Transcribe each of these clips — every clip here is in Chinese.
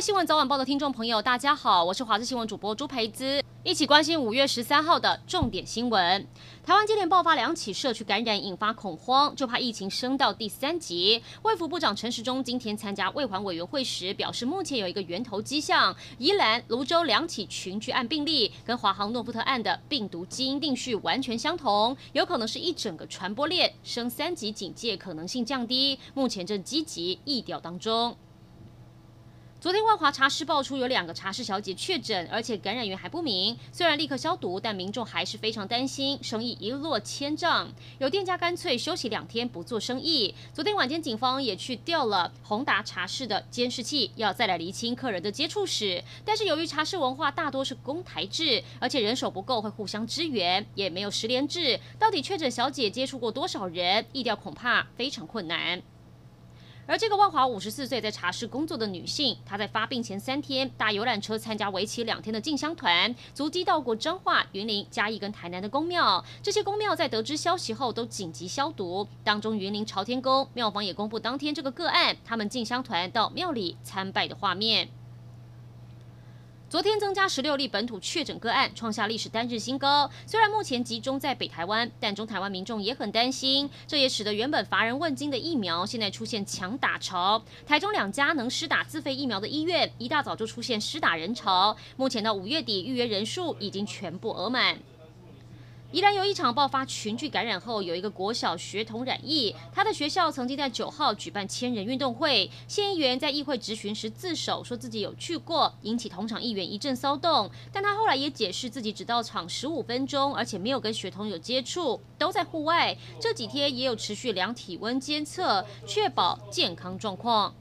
新闻早晚报的听众朋友，大家好，我是华视新闻主播朱培姿，一起关心五月十三号的重点新闻。台湾接连爆发两起社区感染，引发恐慌，就怕疫情升到第三级。卫福部长陈时中今天参加卫环委员会时表示，目前有一个源头迹象，宜兰、泸州两起群聚案病例跟华航诺富特案的病毒基因定序完全相同，有可能是一整个传播链，升三级警戒可能性降低，目前正积极疫调当中。昨天万华茶室爆出有两个茶室小姐确诊，而且感染源还不明。虽然立刻消毒，但民众还是非常担心，生意一落千丈。有店家干脆休息两天不做生意。昨天晚间，警方也去调了宏达茶室的监视器，要再来厘清客人的接触史。但是由于茶室文化大多是公台制，而且人手不够，会互相支援，也没有十连制。到底确诊小姐接触过多少人？疫调恐怕非常困难。而这个万华五十四岁在茶室工作的女性，她在发病前三天搭游览车参加为期两天的进香团，足迹到过彰化、云林、嘉义跟台南的宫庙。这些宫庙在得知消息后都紧急消毒，当中云林朝天宫庙方也公布当天这个个案，他们进香团到庙里参拜的画面。昨天增加十六例本土确诊个案，创下历史单日新高。虽然目前集中在北台湾，但中台湾民众也很担心。这也使得原本乏人问津的疫苗，现在出现强打潮。台中两家能施打自费疫苗的医院，一大早就出现施打人潮。目前到五月底，预约人数已经全部额满。宜兰有一场爆发群聚感染后，有一个国小学童染疫。他的学校曾经在九号举办千人运动会，县议员在议会质询时自首，说自己有去过，引起同场议员一阵骚动。但他后来也解释自己只到场十五分钟，而且没有跟学童有接触，都在户外。这几天也有持续量体温监测，确保健康状况。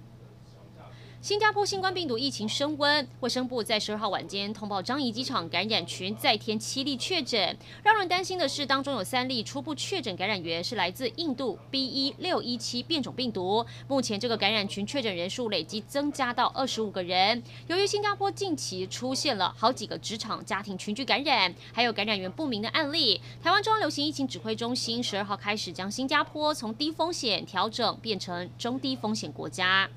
新加坡新冠病毒疫情升温，卫生部在十二号晚间通报樟宜机场感染群再添七例确诊。让人担心的是，当中有三例初步确诊感染源是来自印度 B. 一六一七变种病毒。目前这个感染群确诊人数累计增加到二十五个人。由于新加坡近期出现了好几个职场家庭群聚感染，还有感染源不明的案例，台湾中央流行疫情指挥中心十二号开始将新加坡从低风险调整变成中低风险国家。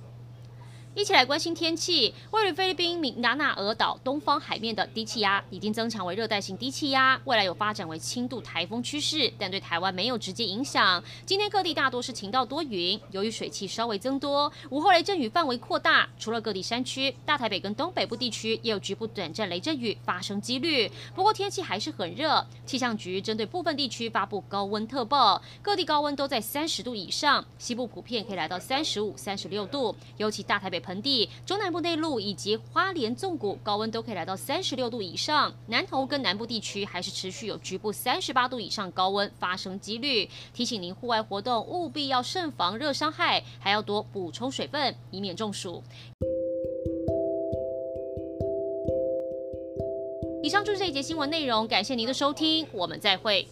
一起来关心天气。位于菲律宾明达纳俄岛东方海面的低气压已经增强为热带性低气压，未来有发展为轻度台风趋势，但对台湾没有直接影响。今天各地大多是晴到多云，由于水汽稍微增多，午后雷阵雨范围扩大，除了各地山区，大台北跟东北部地区也有局部短暂雷阵雨发生几率。不过天气还是很热，气象局针对部分地区发布高温特报，各地高温都在三十度以上，西部普遍可以来到三十五、三十六度，尤其大台北。盆地、中南部内陆以及花莲纵谷高温都可以来到三十六度以上，南投跟南部地区还是持续有局部三十八度以上高温发生几率。提醒您户外活动务必要慎防热伤害，还要多补充水分，以免中暑。以上就是这一节新闻内容，感谢您的收听，我们再会。